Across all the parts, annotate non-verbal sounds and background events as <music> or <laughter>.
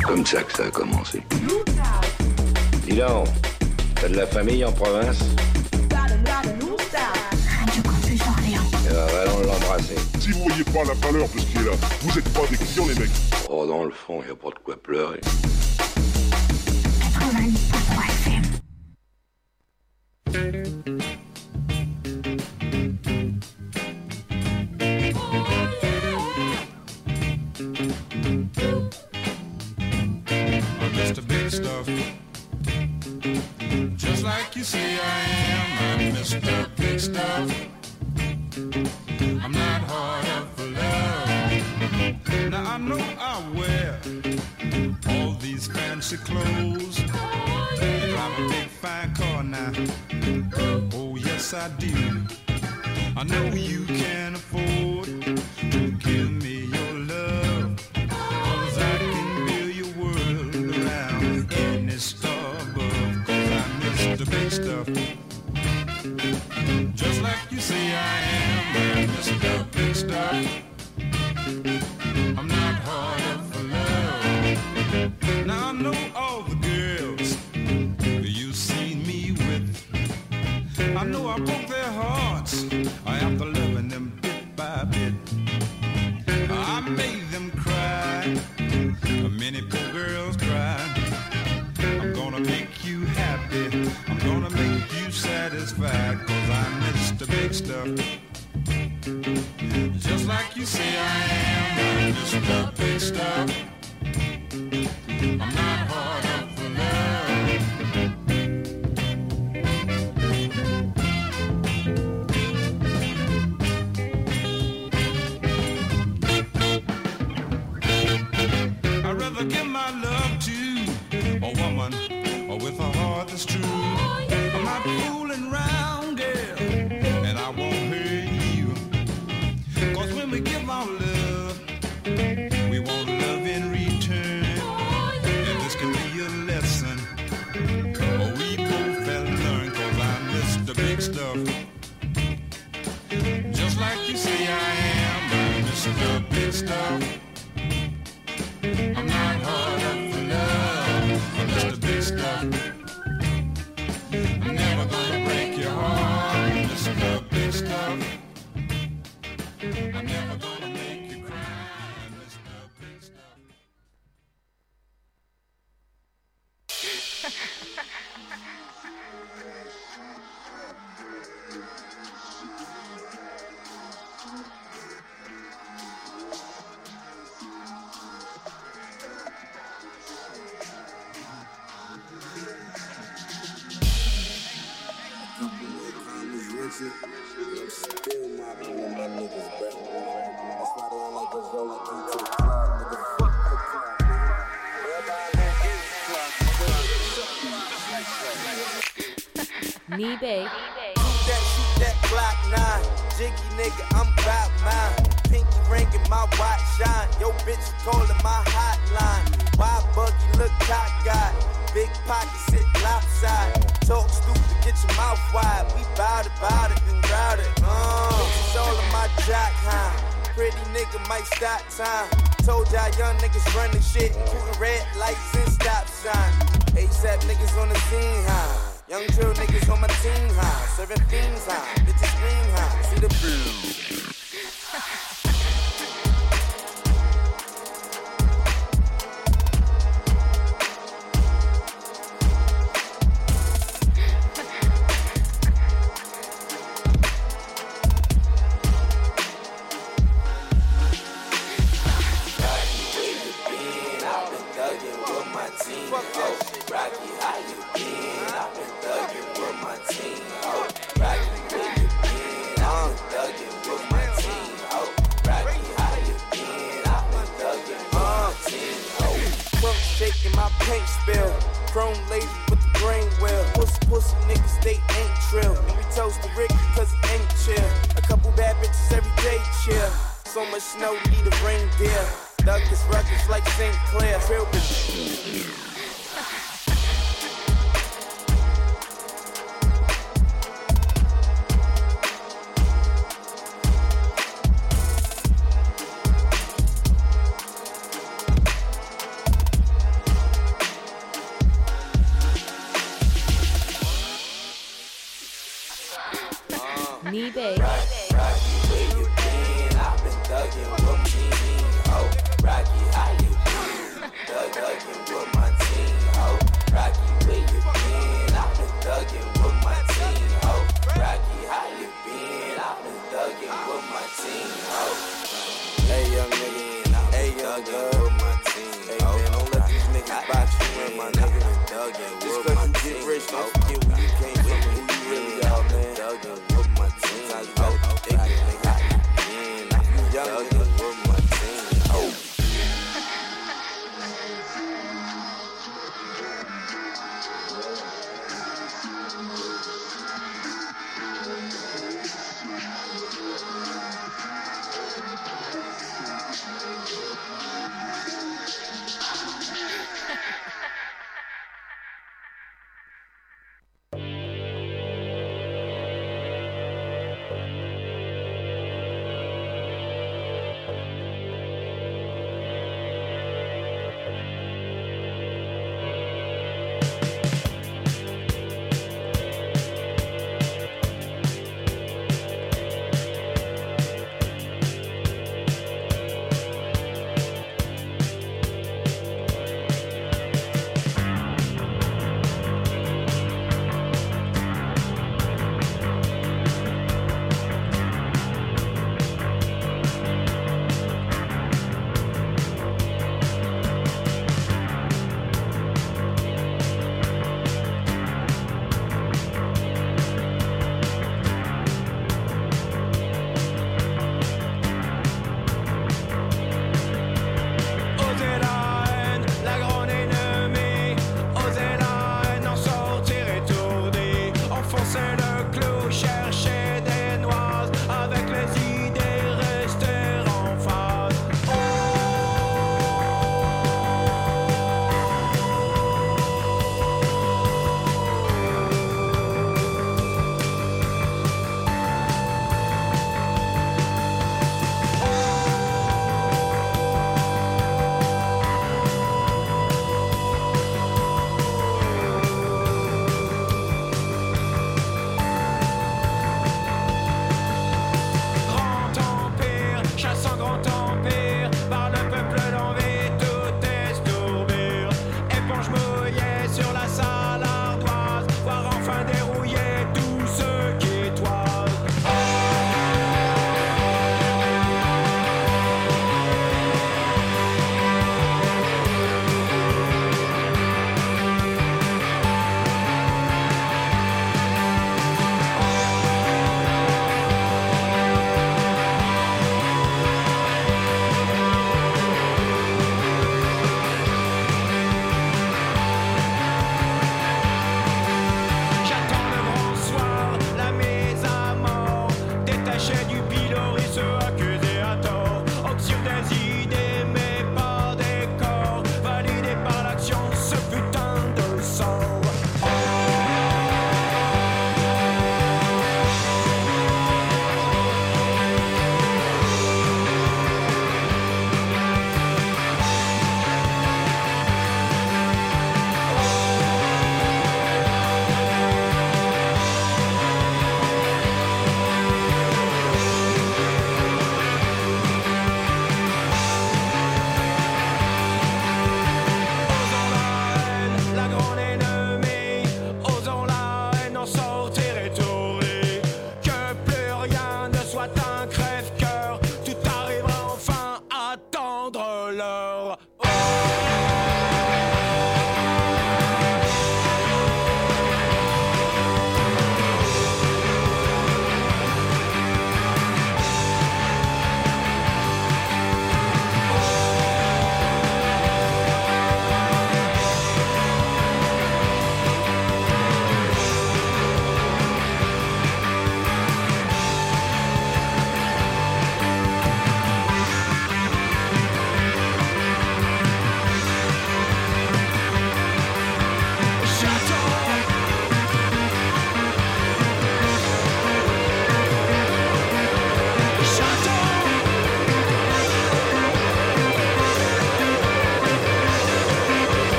C'est comme ça que ça a commencé. Dis donc, t'as de la famille en province? Ah, allons eh ben, l'embrasser. Si vous voyez pas la valeur de ce qui est là, vous êtes pas des clients, les mecs. Oh, dans le fond, y a pas de quoi pleurer. Knee Bay. That, shoot that Glock 9. Jiggy nigga, I'm about mine. Pinky ring in my watch shine. Yo, bitch, calling my hotline. Why buggy look guy? Big pocket sit. Talk stupid, get your mouth wide. We bout it, bout it, and it. Uh, it's all in my huh? Pretty nigga might stop time. Told y'all young niggas running shit, including red lights and stop. ASAP niggas on the scene, huh? Young drill niggas on my team high, serving things high, bitches scream high, see the blue. You gotta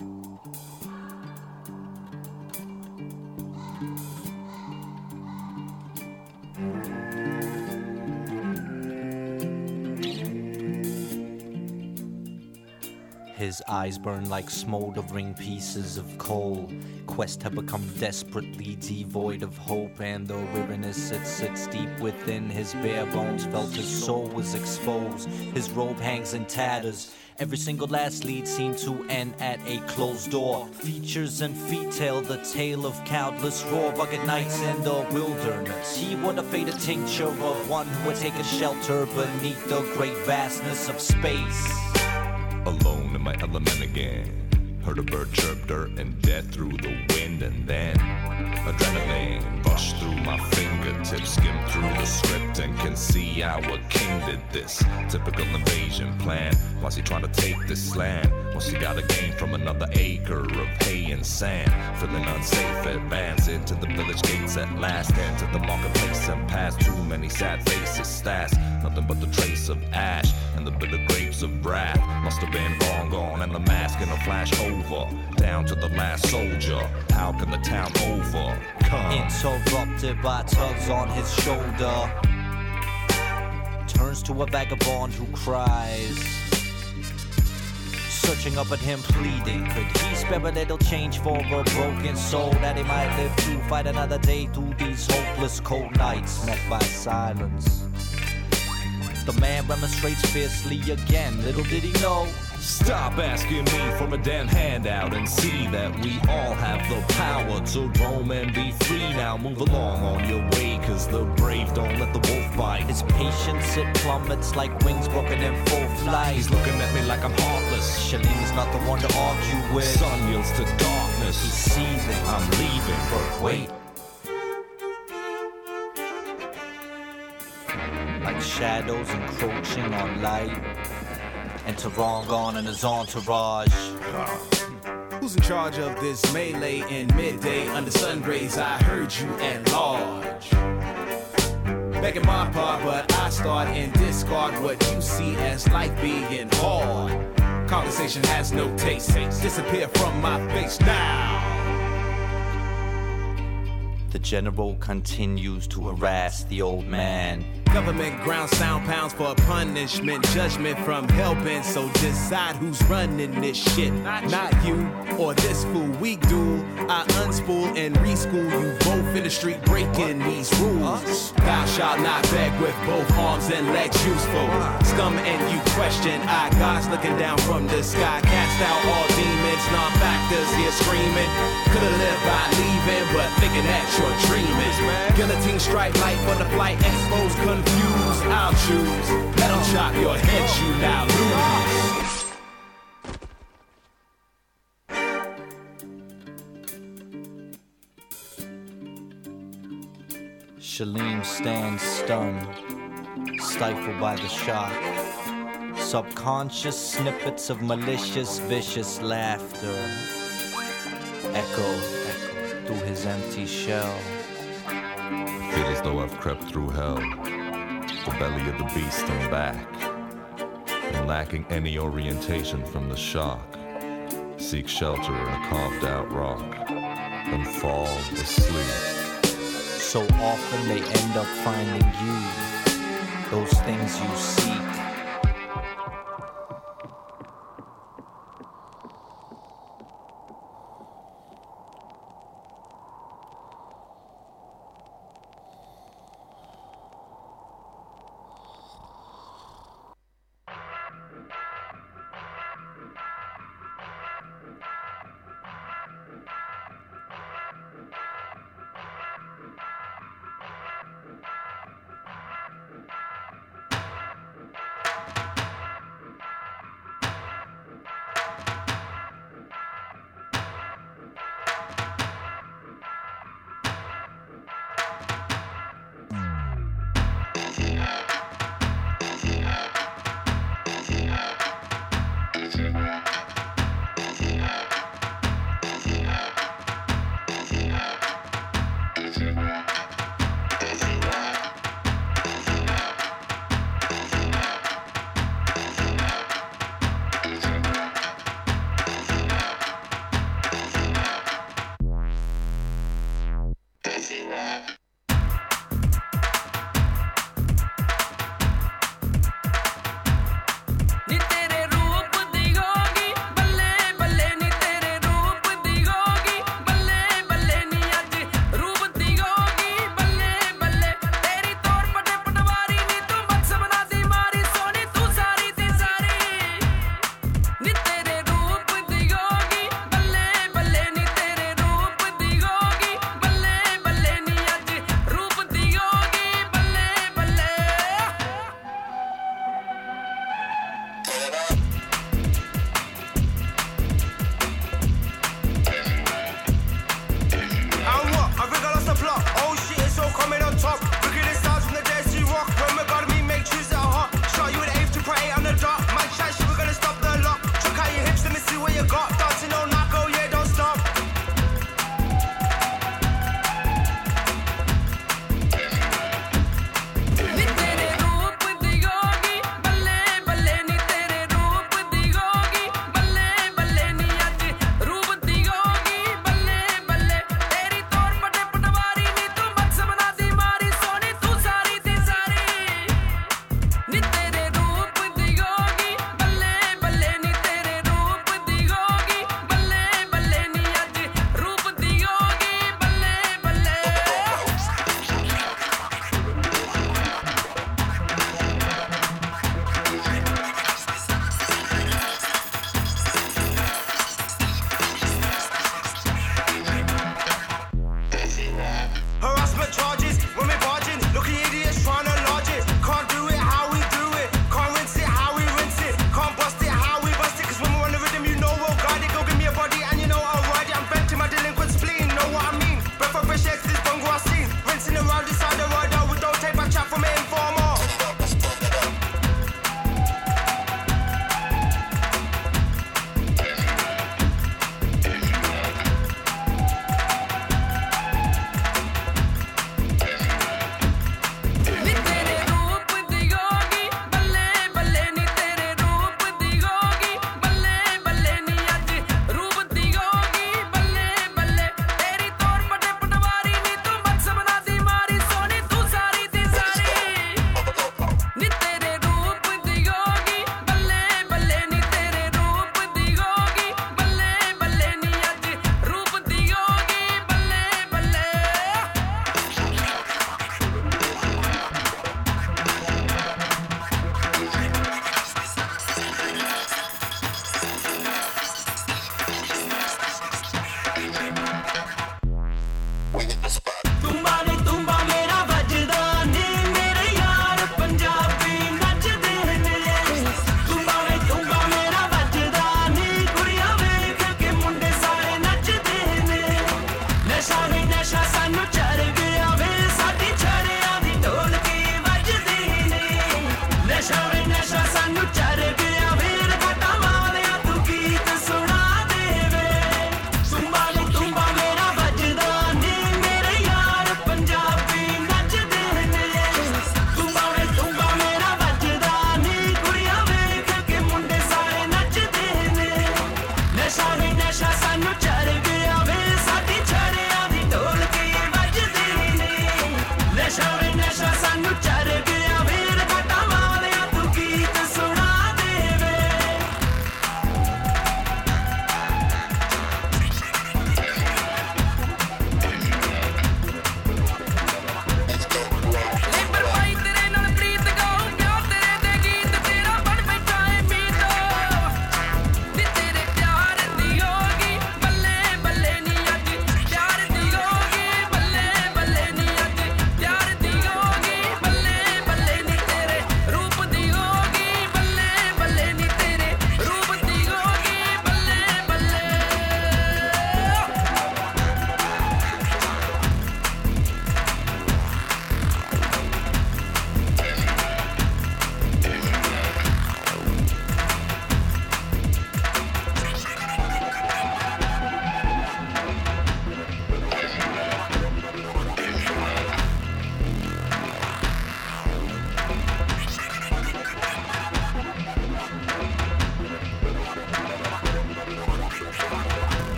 His eyes burn like smoldering pieces of coal. Quest had become desperately devoid of hope, and the weariness that sits deep within his bare bones felt his soul was exposed. His robe hangs in tatters. Every single last lead seemed to end at a closed door. Features and feet tell the tale of countless raw, rugged nights in the wilderness. He would have faded tincture of one who would take a shelter beneath the great vastness of space alone in my element again. Heard a bird chirp dirt and death through the wind, and then adrenaline rushed through my fingertips, skimmed through the script, and can see how a king did this. Typical invasion plan. Why's he trying to take this land? What's he got a game from another acre of hay and sand? Feeling unsafe, advance into the village gates at last, into the marketplace and past too many sad faces, stats. Nothing but the trace of ash and the bitter grapes of wrath. Must have been long gone, and the mask in a flash over. Down to the last soldier. How can the town over? Come. Interrupted by tugs on his shoulder. Turns to a vagabond who cries. Searching up at him, pleading. Could he spare a little change for a broken soul that he might live to fight another day through these hopeless cold nights met by silence? The man remonstrates fiercely again. Little did he know. Stop asking me for a damn handout and see that we all have the power to roam and be free. Now move along on your way, cause the brave don't let the wolf bite. His patience, it plummets like wings broken in full flight. He's looking at me like I'm heartless. Shalim's not the one to argue with. Sun yields to darkness. He's seething. I'm leaving, but Wait. Like shadows encroaching on light. Enter Rongon and his entourage. <laughs> Who's in charge of this melee in midday under sun rays? I heard you at large. Begging my part, but I start and discard what you see as life being hard. Conversation has no taste. Disappear from my face now. The general continues to harass the old man. Government ground sound pounds for a punishment, judgment from hellbent. So decide who's running this shit. Not you or this fool. We do. I unspool and reschool you both in the street breaking these rules. Thou shalt not beg with both arms and legs useful. Scum and you question. I God's looking down from the sky. Cast out all demons, non-factors here screaming. Could've lived by leaving, but thinking that you're dreaming. Guillotine strike light for the flight, exposed, confused. I'll choose. Let 'em chop your head, you now lose. Shalim stands stunned, stifled by the shock. Subconscious snippets of malicious, vicious laughter echo, echo through his empty shell. I feel as though I've crept through hell, belly of the beast and back, and lacking any orientation from the shock, seek shelter in a carved out rock, and fall asleep. So often they end up finding you, those things you seek.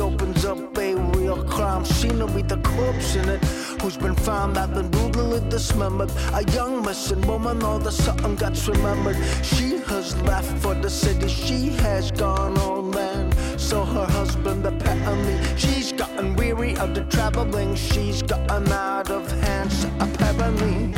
Opens up a real crime scene with a corpse in it who's been found out been brutally dismembered. A young missing woman, all the sudden gets remembered. She has left for the city, she has gone old man. So her husband apparently, she's gotten weary of the traveling, she's gotten out of hands apparently.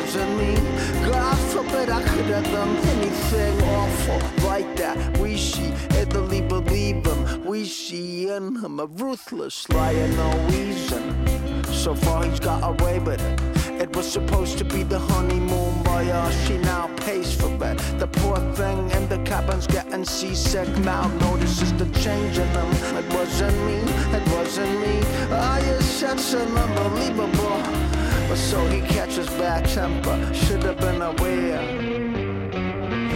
It wasn't me, it wasn't me. God forbid I could have done anything awful like that. We see Italy believe him, we see in him a ruthless liar, no reason. So far he's got away with it. It was supposed to be the honeymoon voyage. She now pays for it. The poor thing in the cabin's getting seasick now. Notices the change in them. It wasn't me. It wasn't me. Ah, yes, that's an unbelievable. But so he catches bad temper. Should have been aware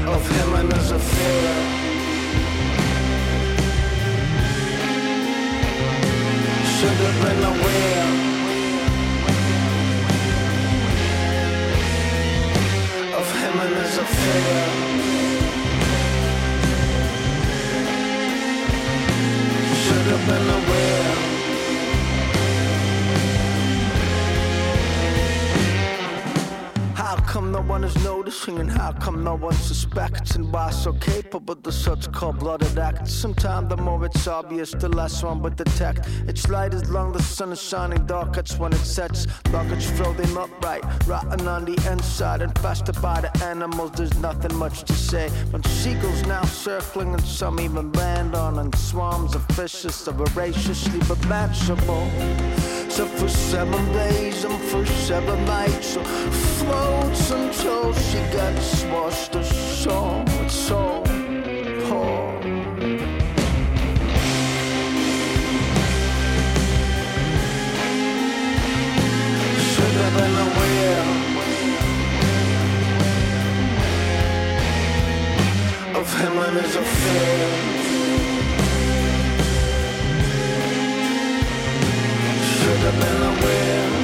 of him and his affair. Should have been aware. of him and his affair. Should have been aware. Come no one is noticing and how come no one suspects and why so capable the such cold-blooded act? Sometimes the more it's obvious, the less one would detect. It's light as long the sun is shining, dark it's when it sets. Luggage them upright, rotten on the inside, and infested by the animals. There's nothing much to say. But seagulls now circling and some even land on, and swarms of fishes are voraciously but manageable. So for seven days and for seven nights, floats until she gets washed ashore. It's so. Should have been aware of him and his affair. Should have been aware.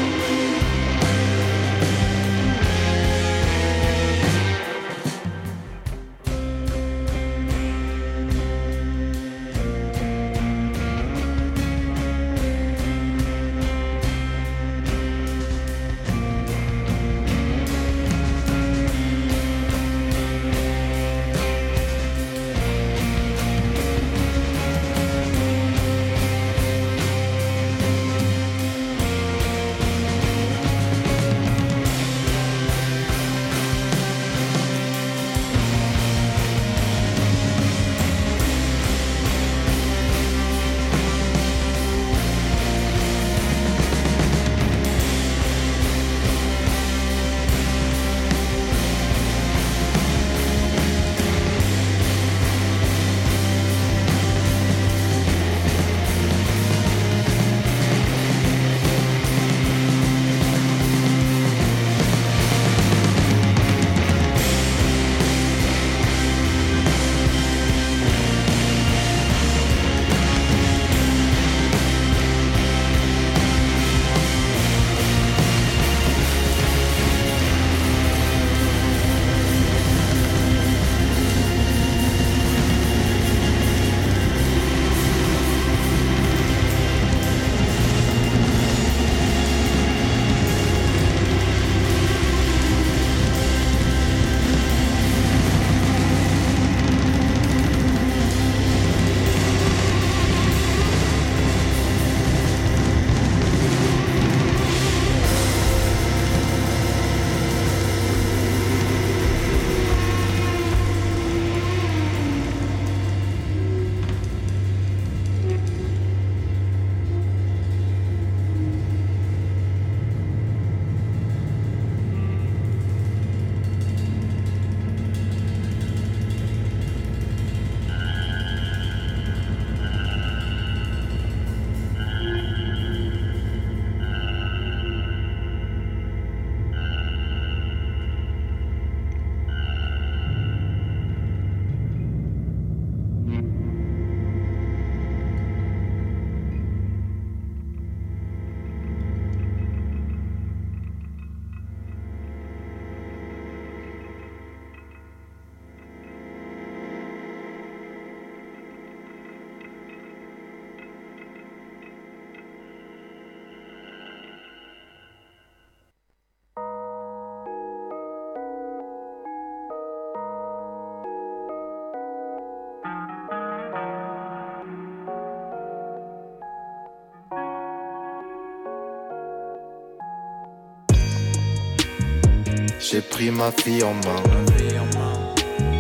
J'ai pris ma vie en main.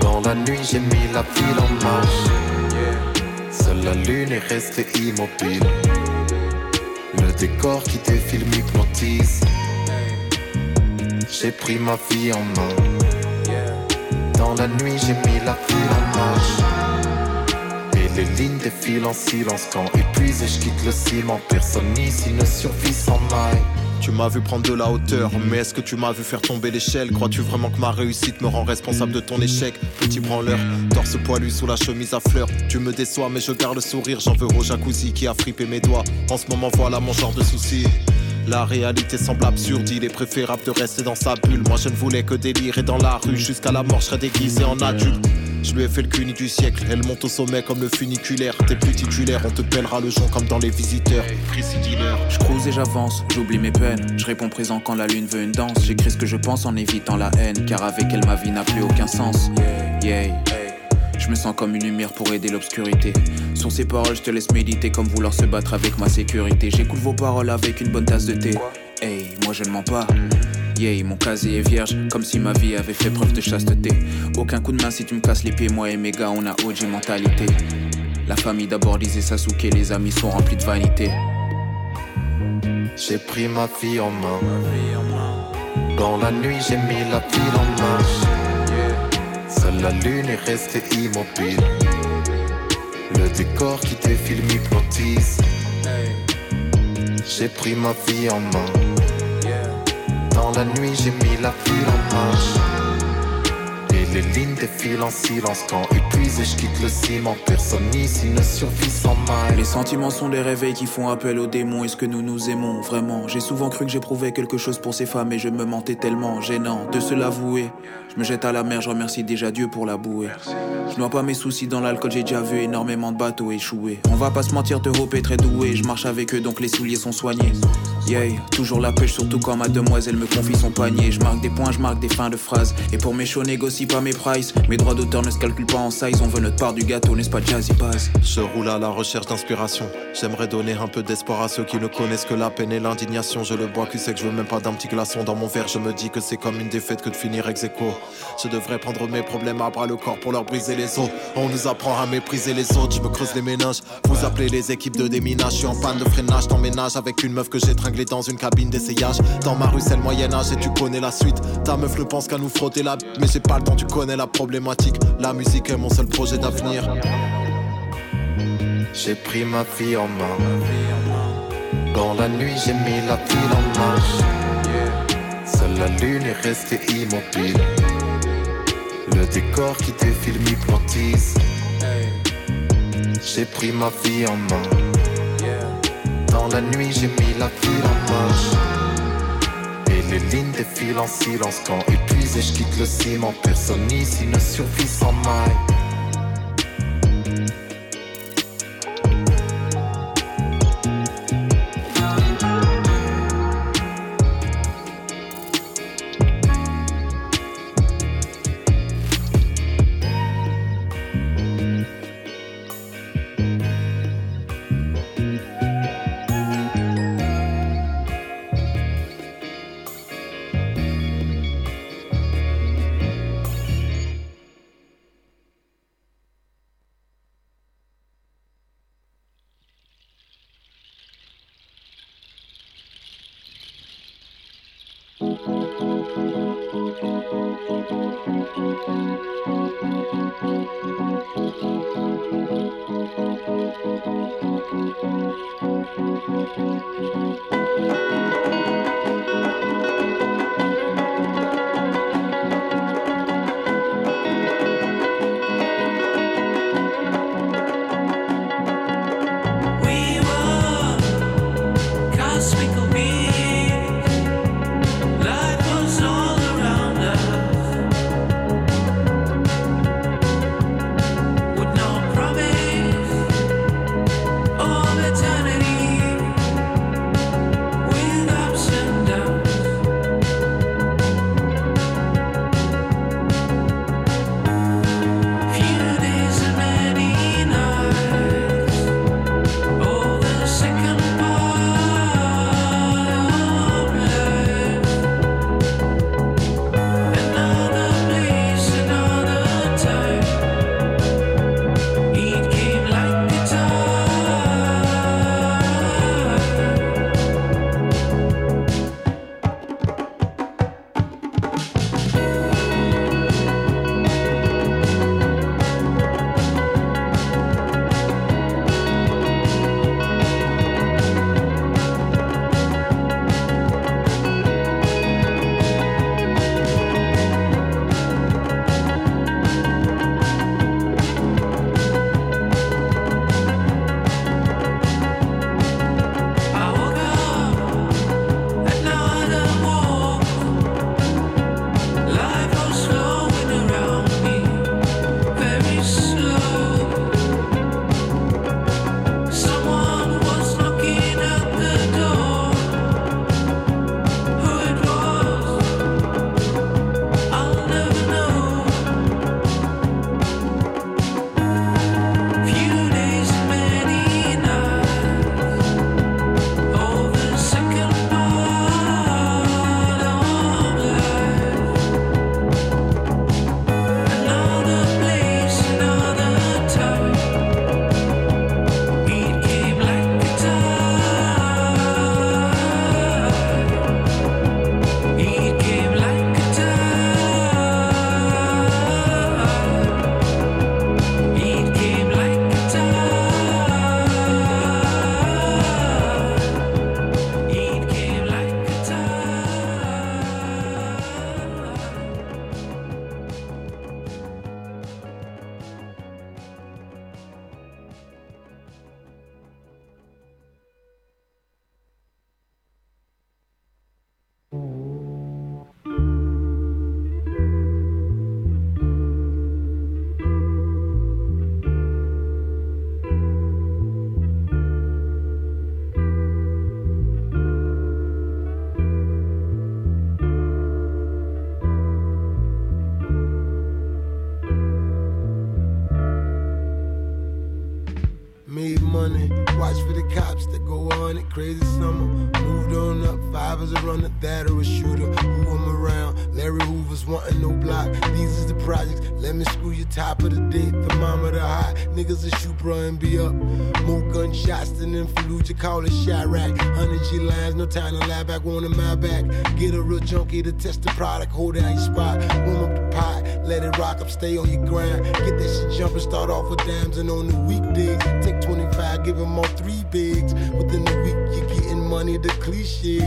Dans la nuit, j'ai mis la ville en marche. Seule la lune est restée immobile. Le décor qui défile m'hypnotise. J'ai pris ma vie en main. Dans la nuit, j'ai mis la ville en marche. Et les lignes défilent en silence quand épuisé, je quitte le ciment. Personne ici ne survit sans maille. Tu m'as vu prendre de la hauteur, mais est-ce que tu m'as vu faire tomber l'échelle? Crois-tu vraiment que ma réussite me rend responsable de ton échec? Petit branleur, torse poilu sous la chemise à fleurs. Tu me déçois, mais je garde le sourire. J'en veux au jacuzzi qui a frippé mes doigts. En ce moment, voilà mon genre de souci. La réalité semble absurde, il est préférable de rester dans sa bulle. Moi je ne voulais que délirer dans la rue, jusqu'à la mort je serais déguisé en adulte. Je lui ai fait le cuni du siècle, elle monte au sommet comme le funiculaire. T'es plus titulaire, on te pèlera le jonc comme dans les visiteurs. Et j'avance, j'oublie mes peines. Je réponds présent quand la lune veut une danse. J'écris ce que je pense en évitant la haine, car avec elle ma vie n'a plus aucun sens. Yeah. Je me sens comme une lumière pour aider l'obscurité. Sur ces paroles, je te laisse méditer comme vouloir se battre avec ma sécurité. J'écoute vos paroles avec une bonne tasse de thé. Hey, moi je ne mens pas. Yeah, mon casier est vierge, comme si ma vie avait fait preuve de chasteté. Aucun coup de main si tu me casses les pieds, moi et mes gars, on a OG mentalité. La famille d'abord disait Sasuke, les amis sont remplis de vanité. J'ai pris ma vie en main. Dans la nuit, j'ai mis la ville en marche. Seule la lune est restée immobile. Le décor qui défile m'hypnotise. J'ai pris ma vie en main. Dans la nuit, j'ai mis la ville en marche. Les lignes défilent en silence quand épuisé, je quitte le ciment. Personne ici ne survit sans mal. Les sentiments sont des réveils qui font appel aux démons. Est-ce que nous nous aimons vraiment? J'ai souvent cru que j'éprouvais quelque chose pour ces femmes et je me mentais tellement gênant de se l'avouer. Je me jette à la mer, je remercie déjà Dieu pour la bouée. Je noie pas mes soucis dans l'alcool, j'ai déjà vu énormément de bateaux échouer. On va pas se mentir, te est très doué. Je marche avec eux donc les souliers sont soignés. Yeah, toujours la pêche, surtout quand mademoiselle me confie son panier. Je marque des points, je marque des fins de phrases. Et pour mes shows, négocie pas mes prices. Mes droits d'auteur ne se calculent pas en size. On veut notre part du gâteau, n'est-ce pas, Jazzy Bass? Je roule à la recherche d'inspiration. J'aimerais donner un peu d'espoir à ceux qui ne connaissent que la peine et l'indignation. Je le bois, tu sais que je veux même pas d'un petit glaçon dans mon verre. Je me dis que c'est comme une défaite que de finir ex aequo. Je devrais prendre mes problèmes à bras le corps pour leur briser les os. On nous apprend à mépriser les autres. Je me creuse les ménages. Vous appelez les équipes de déminage. Je suis en panne de freinage. T'emménages avec une meuf que j'ai dans une cabine d'essayage. Dans ma rue, c'est le Moyen-Âge et tu connais la suite. Ta meuf ne pense qu'à nous frotter la mais j'ai pas le temps, tu connais la problématique. La musique est mon seul projet d'avenir. J'ai pris ma vie en main. Dans la nuit, j'ai mis la ville en marche. Seule la lune est restée immobile. Le décor qui défile m'hypnotise. J'ai pris ma vie en main. La nuit, j'ai mis la ville en marche. Et les lignes défilent en silence quand épuisé, je quitte le ciment. Personne ici ne survit sans maille. A junkie to test the product. Hold down your spot. Warm up the pot. Let it rock up. Stay on your grind. Get that shit jumping. Start off with dimes and on the weekdays. Take 25. Give them all three bigs. Within the week, you're getting money. The cliche.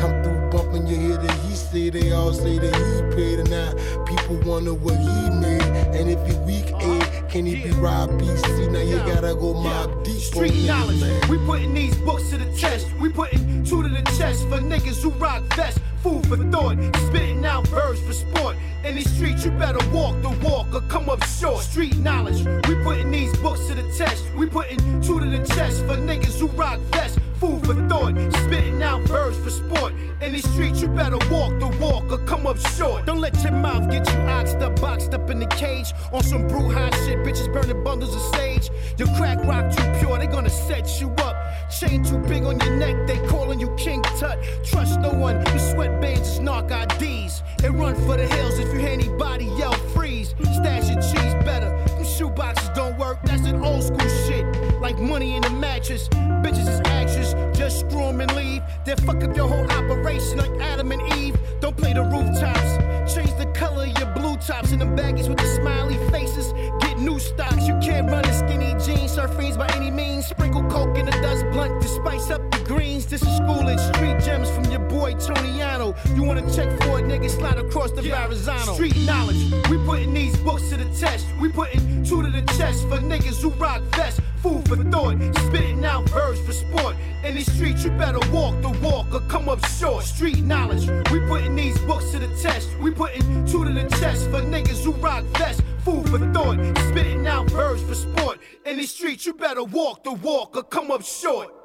Come through bumping you hear that he say. They all say that he paid. And now people wonder what he made. And if he weak A, can he be Rob BC? Now you gotta go Mobb Deep. Street knowledge. man. We putting these books to the test. We putting two to the chest for niggas who rock vests. Food for thought, spitting out verbs for sport. In these streets, you better walk the walk or come up short. Street knowledge. We putting these books to the test. We putting two to the chest for niggas who rock vests. Food for thought, spitting out verbs for sport. In these streets, you better walk the walk or come up short. Don't let your mouth get you oxed up, boxed up in the cage. On some brew high shit, bitches burning bundles of sage. Your crack rock too pure, they gonna set you up. Chain too big on your neck, they calling you King Tut. Trust no one, your sweatbands is narc IDs. And run for the hills if you hear anybody yell freeze. Stash your cheese better. Them shoe boxes don't work, that's an old school shit. Like money in the mattress. Bitches is actors, just screw 'em and leave. Then fuck up your whole operation like Adam and Eve. Don't play the rooftops. Change the color blue tops and them baggies with the smiley faces. Get new stocks. You can't run in skinny jeans, surf fiends by any means. Sprinkle coke in the dust blunt to spice up the greens. This is schoolage, street gems from your boy Toniano. You wanna check for it, nigga? Slide across the Verrazano. Street knowledge. We putting these books to the test. We putting two to the chest for niggas who rock vests. Food for thought, spitting out verbs for sport. In these streets, you better walk the walk or come up short. Street knowledge. We putting these books to the test. We putting two to the chest for niggas who rock vests. Food for thought, spitting out verbs for sport. In these streets, you better walk the walk or come up short.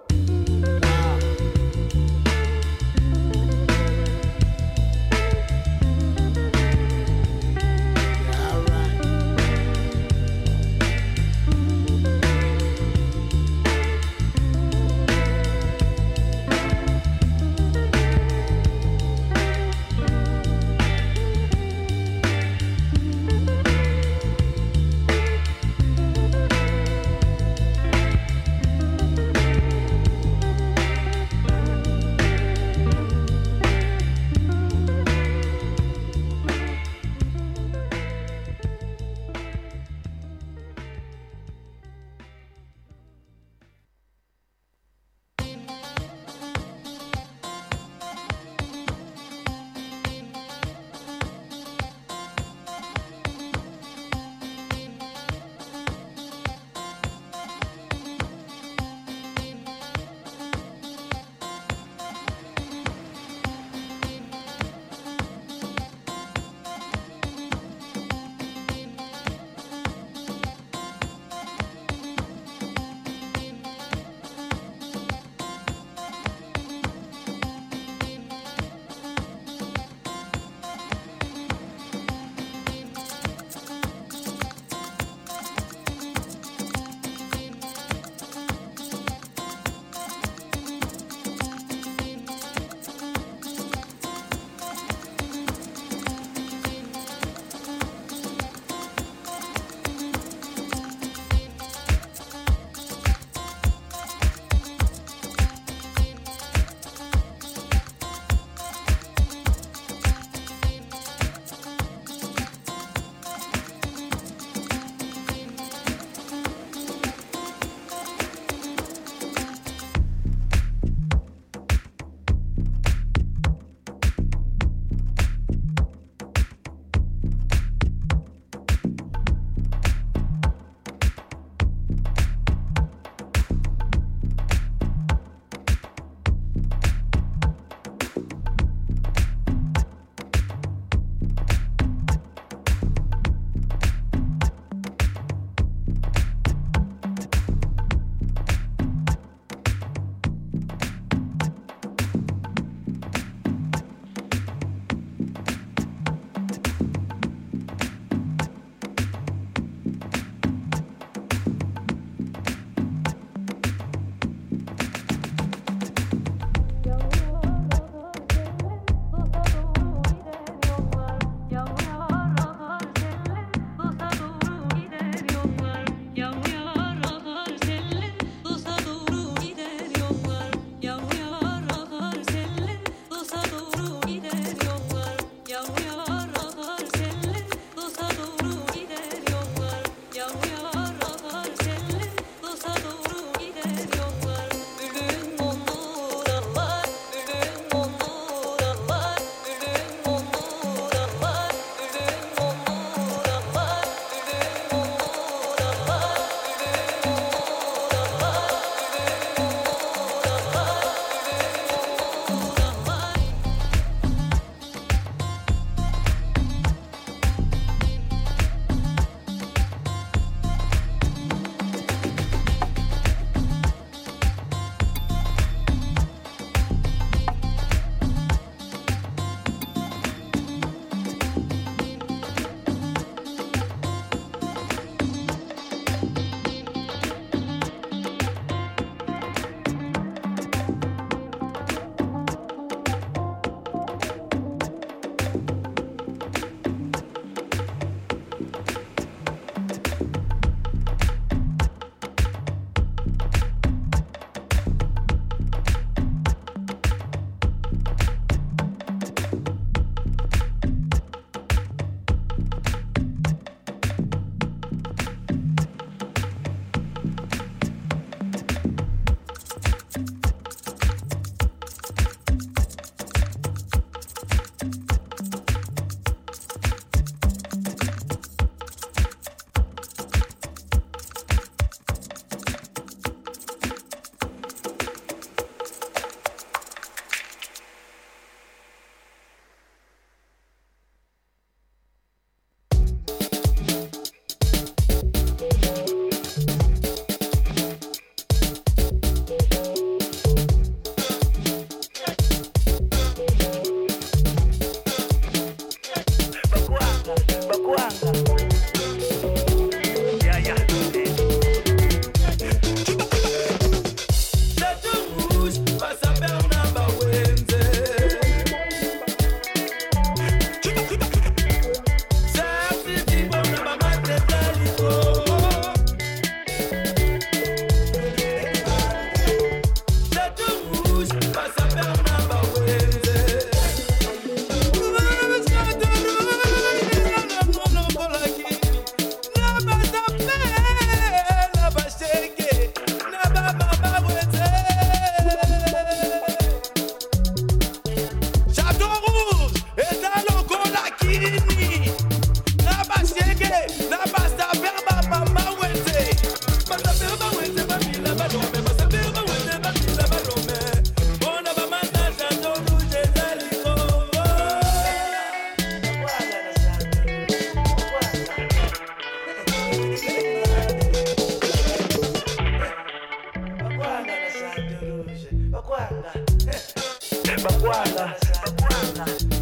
Bakwana. Bakwana.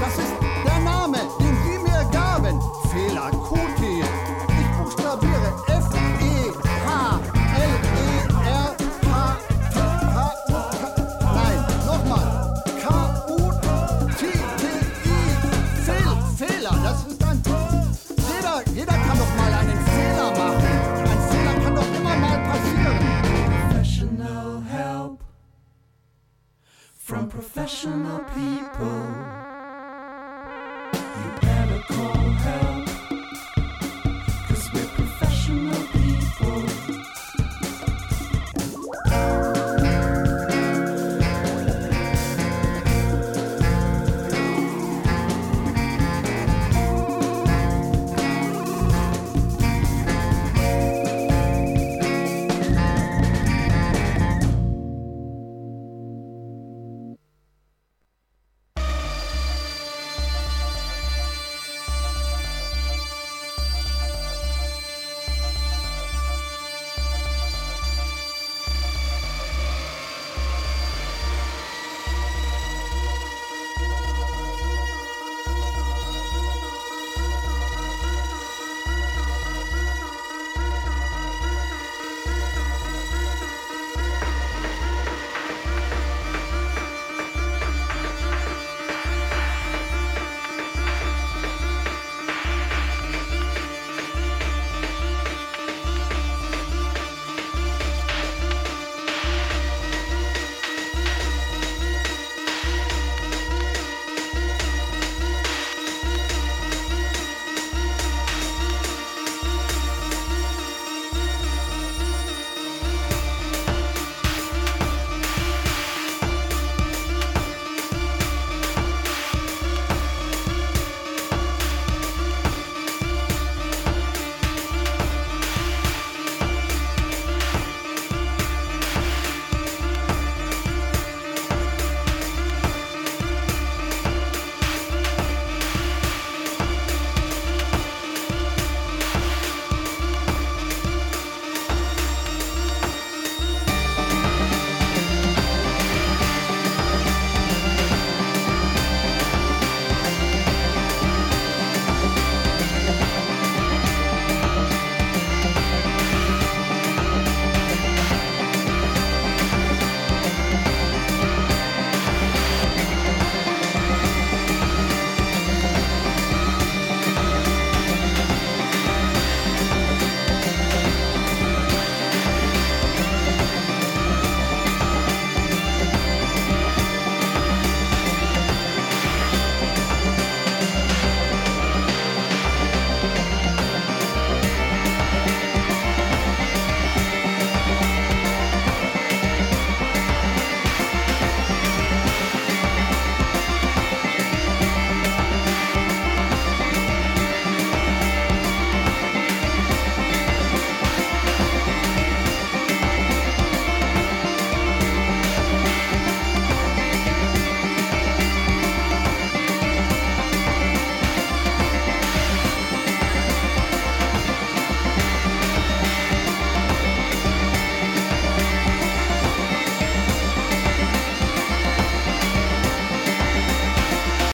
Das ist der Name, den sie mir gaben. Fehler QT. Ich buchstabiere F E H L E R K T H U K. Nein, nochmal. K U T T I. Fehl, Fehler. Das ist ein. Jeder, jeder kann doch mal einen Fehler machen. Ein Fehler kann doch immer mal passieren. Professional help from professional people.